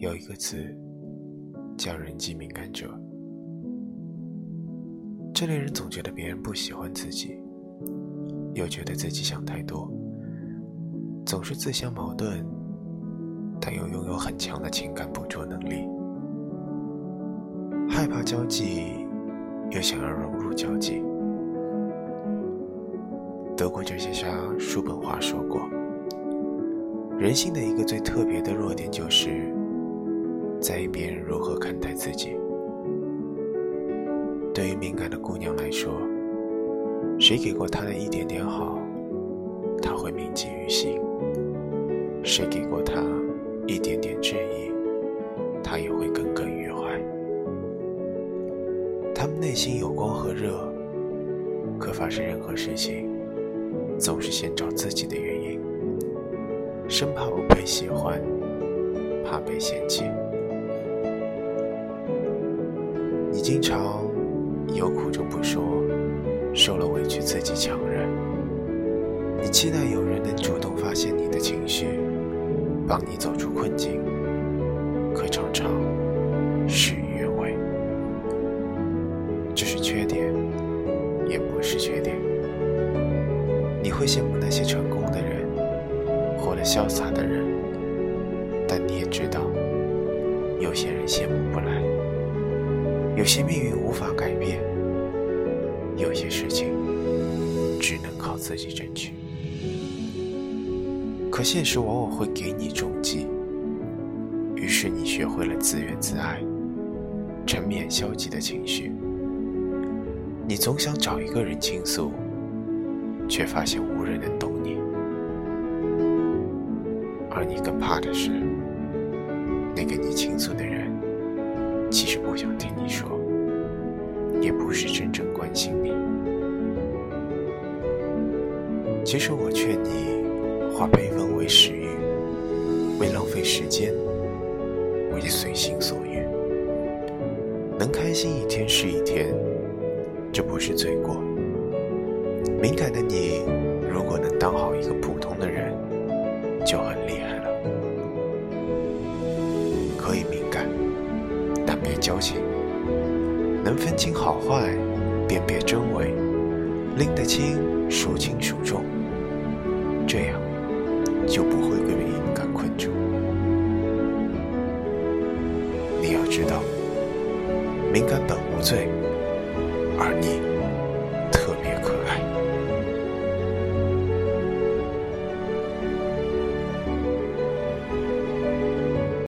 有一个词叫人际敏感者。这类人总觉得别人不喜欢自己，又觉得自己想太多，总是自相矛盾，但又拥有很强的情感捕捉能力，害怕交际，又想要融入交际。德国哲学家叔本华说过：“人性的一个最特别的弱点，就是在意别人如何看待自己。”对于敏感的姑娘来说，谁给过她的一点点好，她会铭记于心；谁给过她一点点质疑，她也会耿耿于怀。他们内心有光和热，可发生任何事情，总是先找自己的原因，生怕不被喜欢，怕被嫌弃。你经常。有苦就不说，受了委屈自己强忍。你期待有人能主动发现你的情绪，帮你走出困境，可常常事与愿违。这是缺点，也不是缺点。你会羡慕那些成功的人，活得潇洒的人，但你也知道，有些人羡慕不来。有些命运无法改变，有些事情只能靠自己争取。可现实往往会给你重击，于是你学会了自怨自艾，沉湎消极的情绪。你总想找一个人倾诉，却发现无人能懂你。而你更怕的是，那个你倾诉的人。其实不想听你说，也不是真正关心你。其实我劝你，化悲愤为食欲，为浪费时间，为随心所欲。能开心一天是一天，这不是罪过。敏感的你，如果能当好一个普通的人，就很厉害别矫情，能分清好坏，辨别真伪，拎得清，孰轻孰重，这样就不会被敏感困住。你要知道，敏感本无罪，而你。